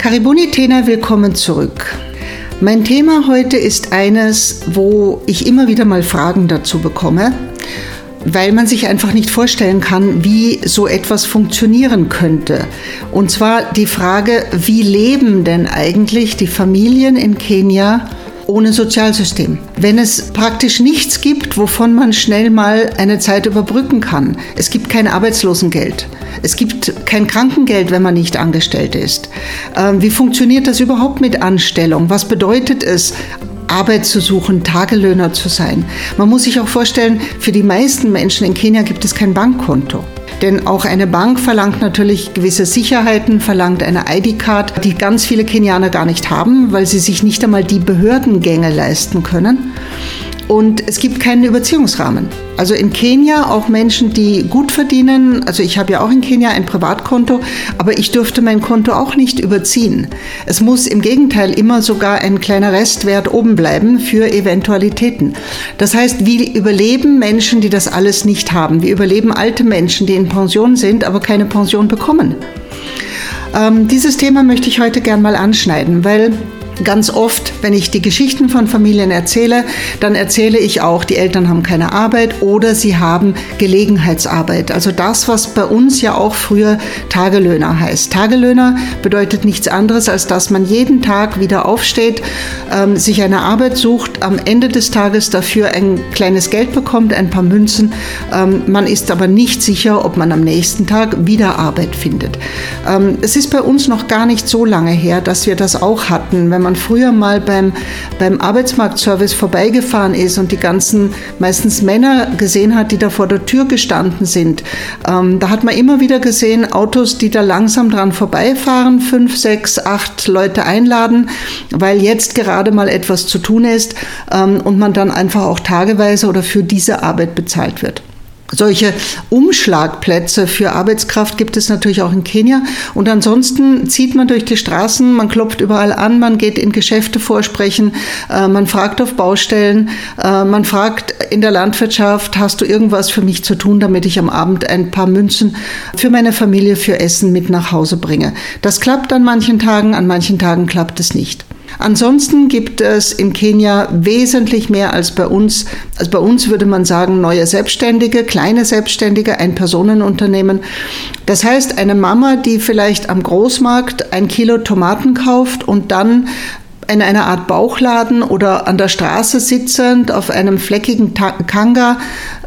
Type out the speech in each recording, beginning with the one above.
Karibuni Tena, willkommen zurück. Mein Thema heute ist eines, wo ich immer wieder mal Fragen dazu bekomme, weil man sich einfach nicht vorstellen kann, wie so etwas funktionieren könnte. Und zwar die Frage, wie leben denn eigentlich die Familien in Kenia ohne Sozialsystem. Wenn es praktisch nichts gibt, wovon man schnell mal eine Zeit überbrücken kann. Es gibt kein Arbeitslosengeld. Es gibt kein Krankengeld, wenn man nicht angestellt ist. Ähm, wie funktioniert das überhaupt mit Anstellung? Was bedeutet es, Arbeit zu suchen, Tagelöhner zu sein? Man muss sich auch vorstellen, für die meisten Menschen in Kenia gibt es kein Bankkonto. Denn auch eine Bank verlangt natürlich gewisse Sicherheiten, verlangt eine ID-Card, die ganz viele Kenianer gar nicht haben, weil sie sich nicht einmal die Behördengänge leisten können. Und es gibt keinen Überziehungsrahmen. Also in Kenia auch Menschen, die gut verdienen. Also ich habe ja auch in Kenia ein Privatkonto, aber ich dürfte mein Konto auch nicht überziehen. Es muss im Gegenteil immer sogar ein kleiner Restwert oben bleiben für Eventualitäten. Das heißt, wie überleben Menschen, die das alles nicht haben? Wie überleben alte Menschen, die in Pension sind, aber keine Pension bekommen? Ähm, dieses Thema möchte ich heute gern mal anschneiden, weil Ganz oft, wenn ich die Geschichten von Familien erzähle, dann erzähle ich auch, die Eltern haben keine Arbeit oder sie haben Gelegenheitsarbeit. Also das, was bei uns ja auch früher Tagelöhner heißt. Tagelöhner bedeutet nichts anderes, als dass man jeden Tag wieder aufsteht, ähm, sich eine Arbeit sucht, am Ende des Tages dafür ein kleines Geld bekommt, ein paar Münzen. Ähm, man ist aber nicht sicher, ob man am nächsten Tag wieder Arbeit findet. Ähm, es ist bei uns noch gar nicht so lange her, dass wir das auch hatten, wenn man man früher mal beim, beim Arbeitsmarktservice vorbeigefahren ist und die ganzen meistens Männer gesehen hat, die da vor der Tür gestanden sind, ähm, da hat man immer wieder gesehen, Autos, die da langsam dran vorbeifahren, fünf, sechs, acht Leute einladen, weil jetzt gerade mal etwas zu tun ist ähm, und man dann einfach auch tageweise oder für diese Arbeit bezahlt wird. Solche Umschlagplätze für Arbeitskraft gibt es natürlich auch in Kenia. Und ansonsten zieht man durch die Straßen, man klopft überall an, man geht in Geschäfte vorsprechen, äh, man fragt auf Baustellen, äh, man fragt in der Landwirtschaft, hast du irgendwas für mich zu tun, damit ich am Abend ein paar Münzen für meine Familie für Essen mit nach Hause bringe. Das klappt an manchen Tagen, an manchen Tagen klappt es nicht. Ansonsten gibt es in Kenia wesentlich mehr als bei uns. Also bei uns würde man sagen, neue Selbstständige, kleine Selbstständige, ein Personenunternehmen. Das heißt, eine Mama, die vielleicht am Großmarkt ein Kilo Tomaten kauft und dann in einer Art Bauchladen oder an der Straße sitzend auf einem fleckigen Kanga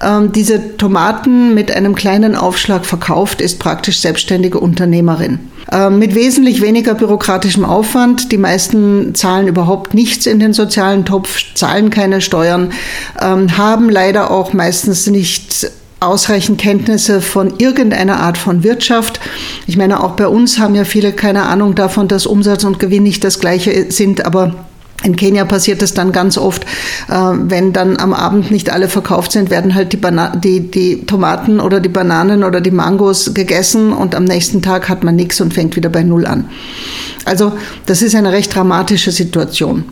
ähm, diese Tomaten mit einem kleinen Aufschlag verkauft, ist praktisch selbstständige Unternehmerin. Ähm, mit wesentlich weniger bürokratischem Aufwand. Die meisten zahlen überhaupt nichts in den sozialen Topf, zahlen keine Steuern, ähm, haben leider auch meistens nicht ausreichend Kenntnisse von irgendeiner Art von Wirtschaft. Ich meine, auch bei uns haben ja viele keine Ahnung davon, dass Umsatz und Gewinn nicht das gleiche sind, aber in Kenia passiert es dann ganz oft, äh, wenn dann am Abend nicht alle verkauft sind, werden halt die, die, die, Tomaten oder die Bananen oder die Mangos gegessen und am nächsten Tag hat man nichts und fängt wieder bei Null an. Also das ist eine recht dramatische Situation.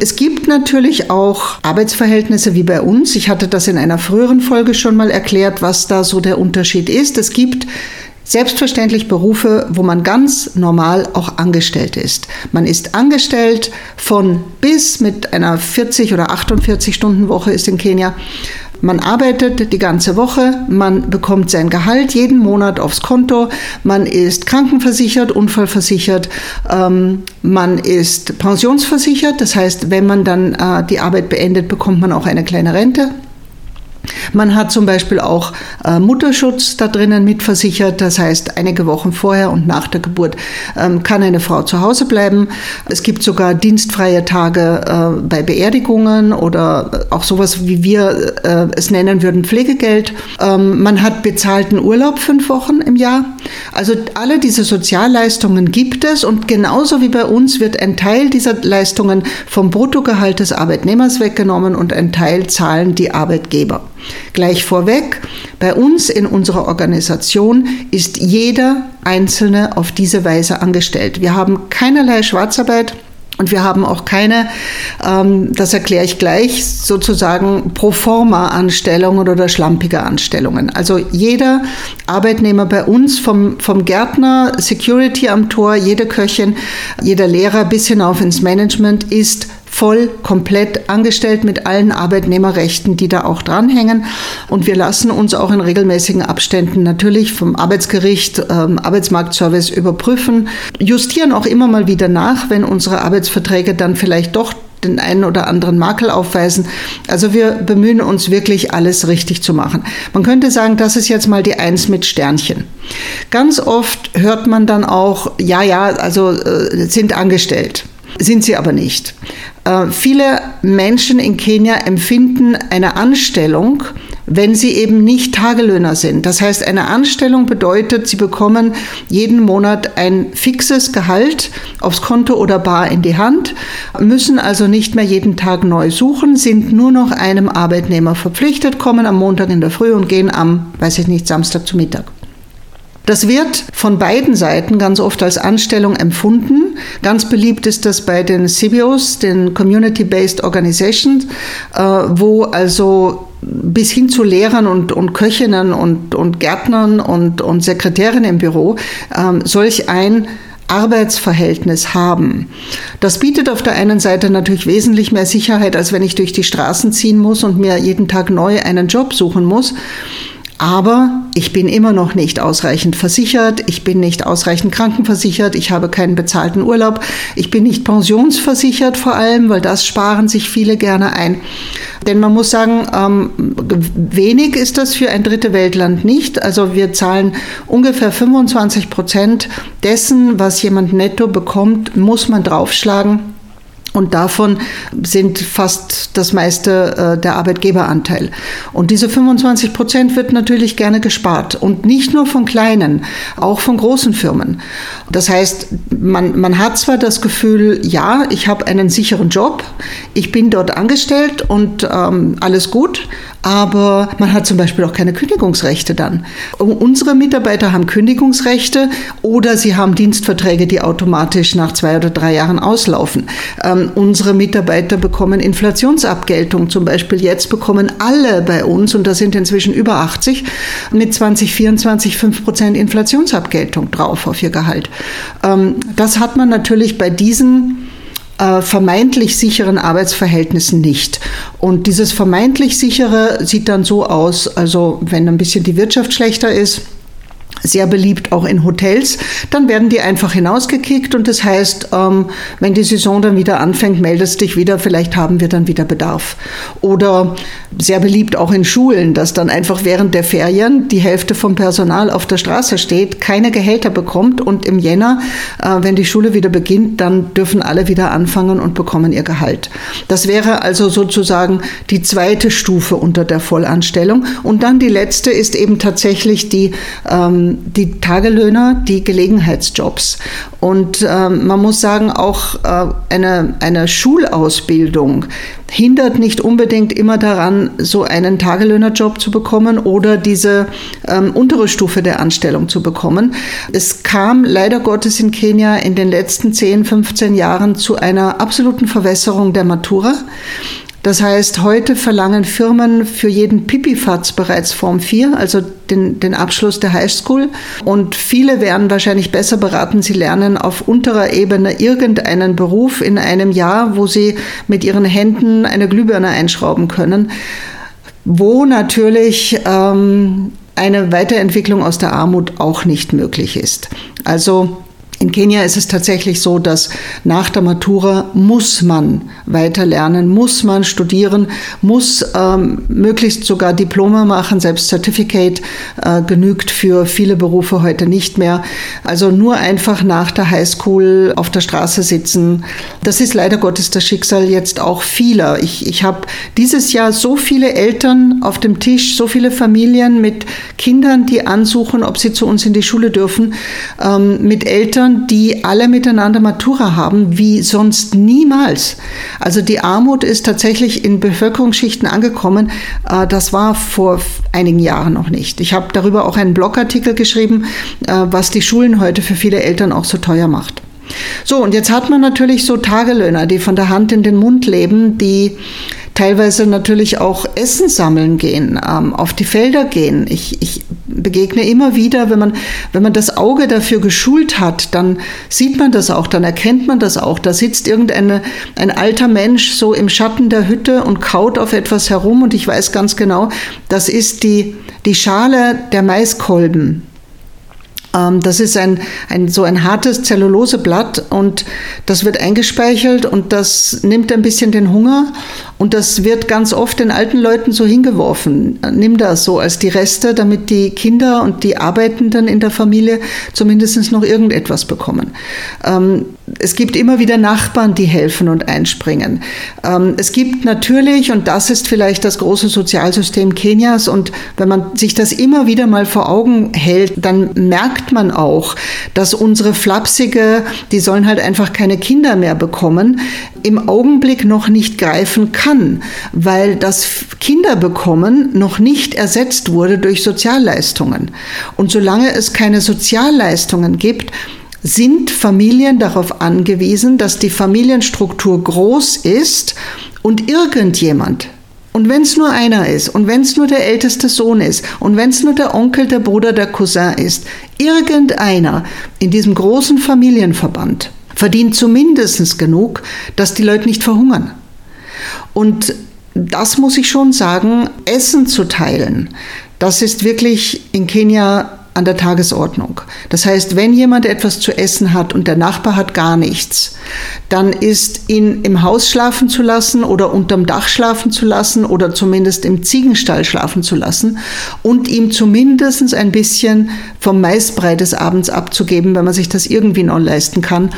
Es gibt natürlich auch Arbeitsverhältnisse wie bei uns. Ich hatte das in einer früheren Folge schon mal erklärt, was da so der Unterschied ist. Es gibt Selbstverständlich Berufe, wo man ganz normal auch angestellt ist. Man ist angestellt von bis mit einer 40 oder 48 Stunden Woche ist in Kenia. Man arbeitet die ganze Woche, man bekommt sein Gehalt jeden Monat aufs Konto, man ist krankenversichert, unfallversichert, ähm, man ist pensionsversichert. Das heißt, wenn man dann äh, die Arbeit beendet, bekommt man auch eine kleine Rente. Man hat zum Beispiel auch äh, Mutterschutz da drinnen mitversichert. Das heißt, einige Wochen vorher und nach der Geburt ähm, kann eine Frau zu Hause bleiben. Es gibt sogar dienstfreie Tage äh, bei Beerdigungen oder auch sowas, wie wir äh, es nennen würden, Pflegegeld. Ähm, man hat bezahlten Urlaub fünf Wochen im Jahr. Also alle diese Sozialleistungen gibt es und genauso wie bei uns wird ein Teil dieser Leistungen vom Bruttogehalt des Arbeitnehmers weggenommen und ein Teil zahlen die Arbeitgeber. Gleich vorweg, bei uns in unserer Organisation ist jeder Einzelne auf diese Weise angestellt. Wir haben keinerlei Schwarzarbeit. Und wir haben auch keine, ähm, das erkläre ich gleich, sozusagen pro forma Anstellungen oder schlampige Anstellungen. Also jeder Arbeitnehmer bei uns, vom, vom Gärtner, Security am Tor, jede Köchin, jeder Lehrer bis hinauf ins Management ist voll, komplett angestellt mit allen Arbeitnehmerrechten, die da auch dranhängen. Und wir lassen uns auch in regelmäßigen Abständen natürlich vom Arbeitsgericht, ähm, Arbeitsmarktservice überprüfen, justieren auch immer mal wieder nach, wenn unsere Arbeitsverträge dann vielleicht doch den einen oder anderen Makel aufweisen. Also wir bemühen uns wirklich alles richtig zu machen. Man könnte sagen, das ist jetzt mal die Eins mit Sternchen. Ganz oft hört man dann auch, ja, ja, also äh, sind angestellt. Sind sie aber nicht. Äh, viele Menschen in Kenia empfinden eine Anstellung, wenn sie eben nicht Tagelöhner sind. Das heißt, eine Anstellung bedeutet, sie bekommen jeden Monat ein fixes Gehalt aufs Konto oder bar in die Hand, müssen also nicht mehr jeden Tag neu suchen, sind nur noch einem Arbeitnehmer verpflichtet, kommen am Montag in der Früh und gehen am, weiß ich nicht, Samstag zu Mittag. Das wird von beiden Seiten ganz oft als Anstellung empfunden. Ganz beliebt ist das bei den CBOs, den Community-Based Organizations, äh, wo also bis hin zu Lehrern und, und Köchinnen und, und Gärtnern und, und Sekretärinnen im Büro ähm, solch ein Arbeitsverhältnis haben. Das bietet auf der einen Seite natürlich wesentlich mehr Sicherheit, als wenn ich durch die Straßen ziehen muss und mir jeden Tag neu einen Job suchen muss. Aber ich bin immer noch nicht ausreichend versichert, ich bin nicht ausreichend krankenversichert, ich habe keinen bezahlten Urlaub, ich bin nicht pensionsversichert vor allem, weil das sparen sich viele gerne ein. Denn man muss sagen, ähm, wenig ist das für ein dritte Weltland nicht. Also wir zahlen ungefähr 25 Prozent dessen, was jemand netto bekommt, muss man draufschlagen und davon sind fast das meiste äh, der Arbeitgeberanteil. Und diese 25 Prozent wird natürlich gerne gespart. Und nicht nur von kleinen, auch von großen Firmen. Das heißt, man, man hat zwar das Gefühl, ja, ich habe einen sicheren Job, ich bin dort angestellt und ähm, alles gut, aber man hat zum Beispiel auch keine Kündigungsrechte dann. Unsere Mitarbeiter haben Kündigungsrechte oder sie haben Dienstverträge, die automatisch nach zwei oder drei Jahren auslaufen. Ähm, unsere Mitarbeiter bekommen Inflationsabgeltung. Zum Beispiel jetzt bekommen alle bei uns, und da sind inzwischen über 80, mit 2024 5 Prozent Inflationsabgeltung drauf auf ihr Gehalt. Ähm, das hat man natürlich bei diesen äh, vermeintlich sicheren Arbeitsverhältnissen nicht. Und dieses vermeintlich sichere sieht dann so aus, also wenn ein bisschen die Wirtschaft schlechter ist, sehr beliebt auch in Hotels, dann werden die einfach hinausgekickt und das heißt, ähm, wenn die Saison dann wieder anfängt, meldest dich wieder, vielleicht haben wir dann wieder Bedarf. Oder sehr beliebt auch in Schulen, dass dann einfach während der Ferien die Hälfte vom Personal auf der Straße steht, keine Gehälter bekommt und im Jänner, äh, wenn die Schule wieder beginnt, dann dürfen alle wieder anfangen und bekommen ihr Gehalt. Das wäre also sozusagen die zweite Stufe unter der Vollanstellung. Und dann die letzte ist eben tatsächlich die ähm, die Tagelöhner, die Gelegenheitsjobs. Und äh, man muss sagen, auch äh, eine, eine Schulausbildung hindert nicht unbedingt immer daran, so einen Tagelöhnerjob zu bekommen oder diese ähm, untere Stufe der Anstellung zu bekommen. Es kam leider Gottes in Kenia in den letzten 10, 15 Jahren zu einer absoluten Verwässerung der Matura. Das heißt, heute verlangen Firmen für jeden Pipifatz bereits Form 4, also den, den Abschluss der Highschool. Und viele wären wahrscheinlich besser beraten, sie lernen auf unterer Ebene irgendeinen Beruf in einem Jahr, wo sie mit ihren Händen eine Glühbirne einschrauben können, wo natürlich ähm, eine Weiterentwicklung aus der Armut auch nicht möglich ist. Also in Kenia ist es tatsächlich so, dass nach der Matura muss man weiter lernen, muss man studieren, muss ähm, möglichst sogar Diplome machen, selbst Certificate äh, genügt für viele Berufe heute nicht mehr. Also nur einfach nach der Highschool auf der Straße sitzen, das ist leider Gottes das Schicksal jetzt auch vieler. Ich, ich habe dieses Jahr so viele Eltern auf dem Tisch, so viele Familien mit Kindern, die ansuchen, ob sie zu uns in die Schule dürfen, ähm, mit Eltern, Kindern, die alle miteinander Matura haben, wie sonst niemals. Also die Armut ist tatsächlich in Bevölkerungsschichten angekommen. Äh, das war vor einigen Jahren noch nicht. Ich habe darüber auch einen Blogartikel geschrieben, äh, was die Schulen heute für viele Eltern auch so teuer macht. So, und jetzt hat man natürlich so Tagelöhner, die von der Hand in den Mund leben, die teilweise natürlich auch Essen sammeln gehen, ähm, auf die Felder gehen. Ich, ich begegne immer wieder, wenn man, wenn man das Auge dafür geschult hat, dann sieht man das auch, dann erkennt man das auch. Da sitzt irgendein ein alter Mensch so im Schatten der Hütte und kaut auf etwas herum und ich weiß ganz genau, das ist die, die Schale der Maiskolben. Ähm, das ist ein, ein, so ein hartes Zelluloseblatt und das wird eingespeichelt und das nimmt ein bisschen den Hunger und das wird ganz oft den alten Leuten so hingeworfen. Nimm das so als die Reste, damit die Kinder und die Arbeitenden in der Familie zumindest noch irgendetwas bekommen. Ähm, es gibt immer wieder Nachbarn, die helfen und einspringen. Ähm, es gibt natürlich, und das ist vielleicht das große Sozialsystem Kenias, und wenn man sich das immer wieder mal vor Augen hält, dann merkt man auch, dass unsere Flapsige, die sollen halt einfach keine Kinder mehr bekommen, im Augenblick noch nicht greifen kann, weil das Kinderbekommen noch nicht ersetzt wurde durch Sozialleistungen. Und solange es keine Sozialleistungen gibt, sind Familien darauf angewiesen, dass die Familienstruktur groß ist und irgendjemand, und wenn es nur einer ist, und wenn es nur der älteste Sohn ist, und wenn es nur der Onkel, der Bruder, der Cousin ist, irgendeiner in diesem großen Familienverband verdient zumindest genug, dass die Leute nicht verhungern. Und das muss ich schon sagen, Essen zu teilen, das ist wirklich in Kenia an der Tagesordnung. Das heißt, wenn jemand etwas zu essen hat und der Nachbar hat gar nichts, dann ist ihn im Haus schlafen zu lassen oder unterm Dach schlafen zu lassen oder zumindest im Ziegenstall schlafen zu lassen und ihm zumindest ein bisschen vom Maisbrei des Abends abzugeben, wenn man sich das irgendwie noch leisten kann.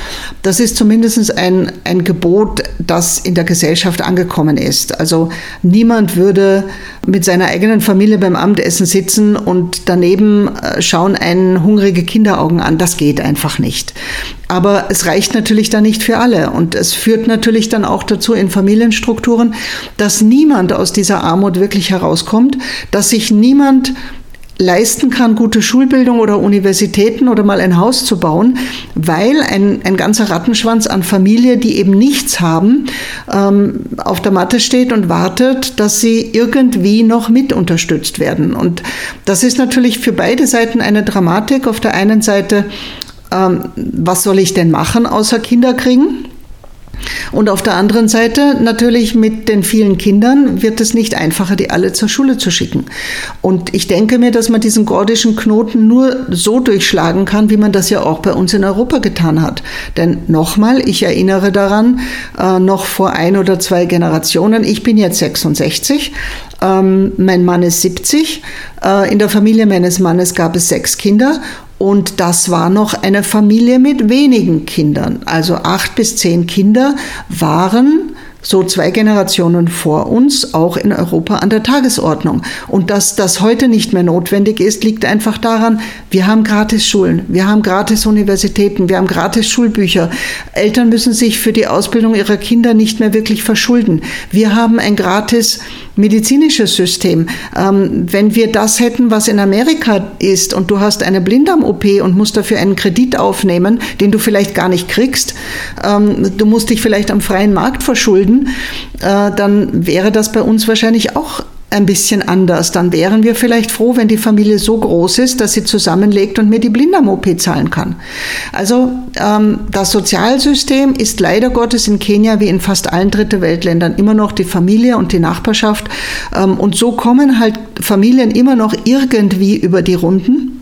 Das ist zumindest ein, ein Gebot, das in der Gesellschaft angekommen ist. Also niemand würde mit seiner eigenen Familie beim Abendessen sitzen und daneben äh, schauen einen hungrige Kinderaugen an. Das geht einfach nicht. Aber es reicht natürlich dann nicht für alle. Und es führt natürlich dann auch dazu in Familienstrukturen, dass niemand aus dieser Armut wirklich herauskommt, dass sich niemand leisten kann, gute Schulbildung oder Universitäten oder mal ein Haus zu bauen, weil ein, ein ganzer Rattenschwanz an Familie, die eben nichts haben, ähm, auf der Matte steht und wartet, dass sie irgendwie noch mit unterstützt werden. Und das ist natürlich für beide Seiten eine Dramatik. Auf der einen Seite, ähm, was soll ich denn machen außer Kinder kriegen? Und auf der anderen Seite natürlich mit den vielen Kindern wird es nicht einfacher, die alle zur Schule zu schicken. Und ich denke mir, dass man diesen gordischen Knoten nur so durchschlagen kann, wie man das ja auch bei uns in Europa getan hat. Denn nochmal, ich erinnere daran, äh, noch vor ein oder zwei Generationen, ich bin jetzt 66, ähm, mein Mann ist 70, äh, in der Familie meines Mannes gab es sechs Kinder und das war noch eine Familie mit wenigen Kindern. Also acht bis zehn Kinder waren so zwei Generationen vor uns auch in Europa an der Tagesordnung. Und dass das heute nicht mehr notwendig ist, liegt einfach daran, wir haben gratis Schulen, wir haben gratis Universitäten, wir haben gratis Schulbücher. Eltern müssen sich für die Ausbildung ihrer Kinder nicht mehr wirklich verschulden. Wir haben ein gratis medizinisches System. Ähm, wenn wir das hätten, was in Amerika ist, und du hast eine Blinddarm-OP und musst dafür einen Kredit aufnehmen, den du vielleicht gar nicht kriegst, ähm, du musst dich vielleicht am freien Markt verschulden, äh, dann wäre das bei uns wahrscheinlich auch ein bisschen anders. Dann wären wir vielleicht froh, wenn die Familie so groß ist, dass sie zusammenlegt und mir die Blinddarm-OP zahlen kann. Also ähm, das Sozialsystem ist leider Gottes in Kenia wie in fast allen Dritte Weltländern immer noch die Familie und die Nachbarschaft. Ähm, und so kommen halt Familien immer noch irgendwie über die Runden.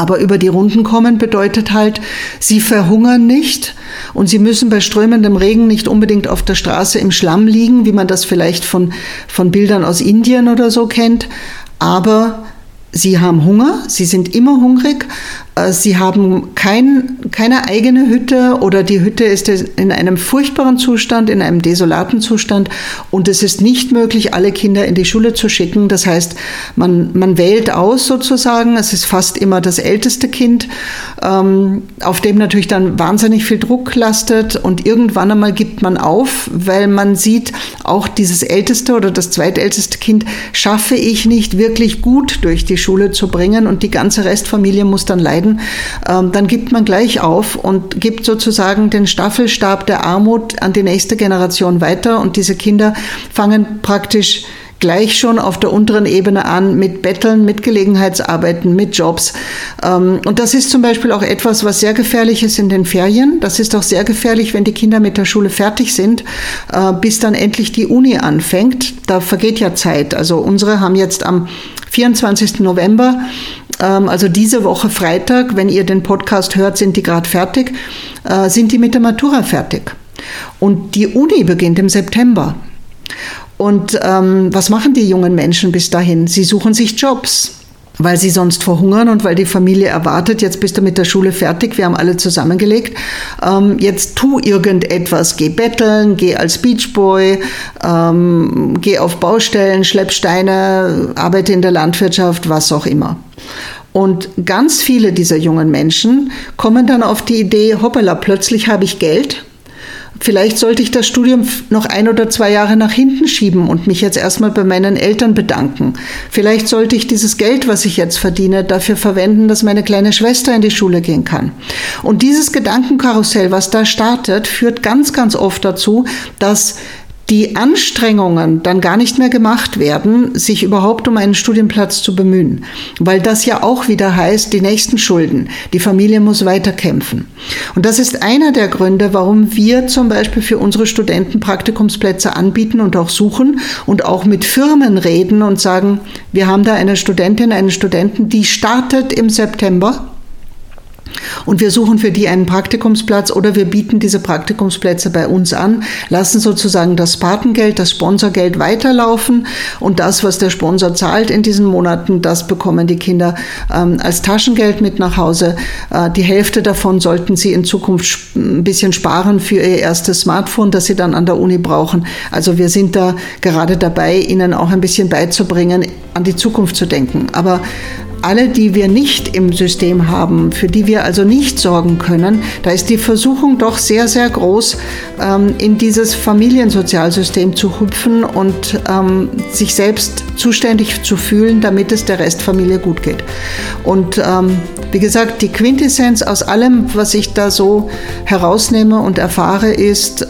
Aber über die Runden kommen bedeutet halt, sie verhungern nicht und sie müssen bei strömendem Regen nicht unbedingt auf der Straße im Schlamm liegen, wie man das vielleicht von, von Bildern aus Indien oder so kennt. Aber sie haben Hunger, sie sind immer hungrig, sie haben kein, keine eigene Hütte oder die Hütte ist in einem furchtbaren Zustand, in einem desolaten Zustand. Und es ist nicht möglich, alle Kinder in die Schule zu schicken. Das heißt, man, man wählt aus sozusagen, es ist fast immer das älteste Kind, ähm, auf dem natürlich dann wahnsinnig viel Druck lastet. Und irgendwann einmal gibt man auf, weil man sieht, auch dieses älteste oder das zweitälteste Kind schaffe ich nicht wirklich gut durch die Schule zu bringen. Und die ganze Restfamilie muss dann leiden ähm, dann gibt man gleich auf und gibt sozusagen den Staffelstab der Armut an die nächste Generation weiter und diese Kinder fangen praktisch gleich schon auf der unteren Ebene an mit Betteln, mit Gelegenheitsarbeiten, mit Jobs. Ähm, und das ist zum Beispiel auch etwas, was sehr gefährlich ist in den Ferien. Das ist auch sehr gefährlich, wenn die Kinder mit der Schule fertig sind, äh, bis dann endlich die Uni anfängt. Da vergeht ja Zeit. Also unsere haben jetzt am 24. November also diese Woche Freitag, wenn ihr den Podcast hört, sind die gerade fertig, äh, sind die mit der Matura fertig. Und die Uni beginnt im September. Und ähm, was machen die jungen Menschen bis dahin? Sie suchen sich Jobs weil sie sonst verhungern und weil die Familie erwartet, jetzt bist du mit der Schule fertig, wir haben alle zusammengelegt, ähm, jetzt tu irgendetwas, geh betteln, geh als Beachboy, ähm, geh auf Baustellen, schlepp Steine, arbeite in der Landwirtschaft, was auch immer. Und ganz viele dieser jungen Menschen kommen dann auf die Idee, hoppala, plötzlich habe ich Geld Vielleicht sollte ich das Studium noch ein oder zwei Jahre nach hinten schieben und mich jetzt erstmal bei meinen Eltern bedanken. Vielleicht sollte ich dieses Geld, was ich jetzt verdiene, dafür verwenden, dass meine kleine Schwester in die Schule gehen kann. Und dieses Gedankenkarussell, was da startet, führt ganz, ganz oft dazu, dass die Anstrengungen dann gar nicht mehr gemacht werden, sich überhaupt um einen Studienplatz zu bemühen. Weil das ja auch wieder heißt, die nächsten Schulden. Die Familie muss weiterkämpfen. Und das ist einer der Gründe, warum wir zum Beispiel für unsere Studenten Praktikumsplätze anbieten und auch suchen und auch mit Firmen reden und sagen, wir haben da eine Studentin, einen Studenten, die startet im September und wir suchen für die einen Praktikumsplatz oder wir bieten diese Praktikumsplätze bei uns an, lassen sozusagen das Patengeld, das Sponsorgeld weiterlaufen und das, was der Sponsor zahlt in diesen Monaten, das bekommen die Kinder ähm, als Taschengeld mit nach Hause. Äh, die Hälfte davon sollten sie in Zukunft ein bisschen sparen für ihr erstes Smartphone, das sie dann an der Uni brauchen. Also wir sind da gerade dabei, ihnen auch ein bisschen beizubringen, an die Zukunft zu denken. Aber alle, die wir nicht im System haben, für die wir also nicht sorgen können, da ist die Versuchung doch sehr, sehr groß, ähm, in dieses Familiensozialsystem zu hüpfen und ähm, sich selbst zuständig zu fühlen, damit es der Restfamilie gut geht. Und ähm, wie gesagt, die Quintessenz aus allem, was ich da so herausnehme und erfahre, ist,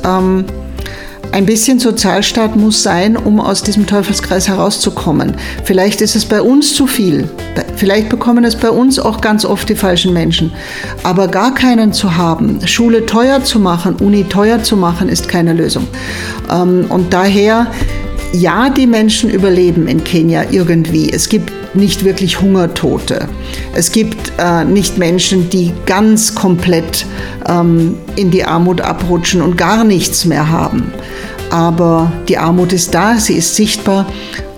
ein bisschen Sozialstaat muss sein, um aus diesem Teufelskreis herauszukommen. Vielleicht ist es bei uns zu viel. Vielleicht bekommen es bei uns auch ganz oft die falschen Menschen. Aber gar keinen zu haben, Schule teuer zu machen, Uni teuer zu machen, ist keine Lösung. Ähm, und daher, ja, die Menschen überleben in Kenia irgendwie. Es gibt nicht wirklich Hungertote. Es gibt äh, nicht Menschen, die ganz komplett ähm, in die Armut abrutschen und gar nichts mehr haben. Aber die Armut ist da, sie ist sichtbar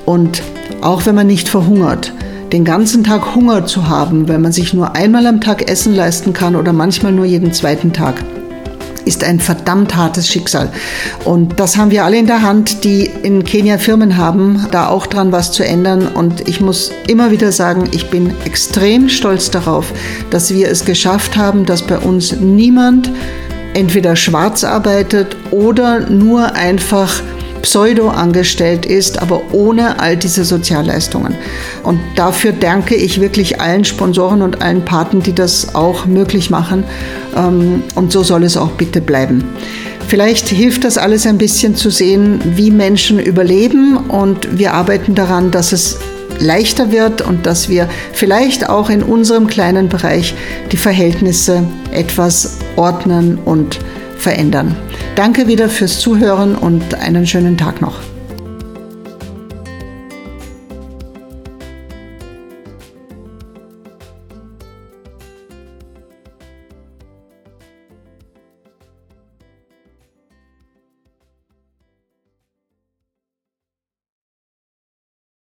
und auch wenn man nicht verhungert, den ganzen Tag Hunger zu haben, wenn man sich nur einmal am Tag Essen leisten kann oder manchmal nur jeden zweiten Tag, ist ein verdammt hartes Schicksal. Und das haben wir alle in der Hand, die in Kenia Firmen haben, da auch dran was zu ändern. Und ich muss immer wieder sagen, ich bin extrem stolz darauf, dass wir es geschafft haben, dass bei uns niemand entweder schwarz arbeitet oder nur einfach pseudo angestellt ist, aber ohne all diese Sozialleistungen. Und dafür danke ich wirklich allen Sponsoren und allen Paten, die das auch möglich machen. Ähm, und so soll es auch bitte bleiben. Vielleicht hilft das alles ein bisschen zu sehen, wie Menschen überleben und wir arbeiten daran, dass es leichter wird und dass wir vielleicht auch in unserem kleinen Bereich die Verhältnisse etwas ordnen und verändern. Danke wieder fürs Zuhören und einen schönen Tag noch.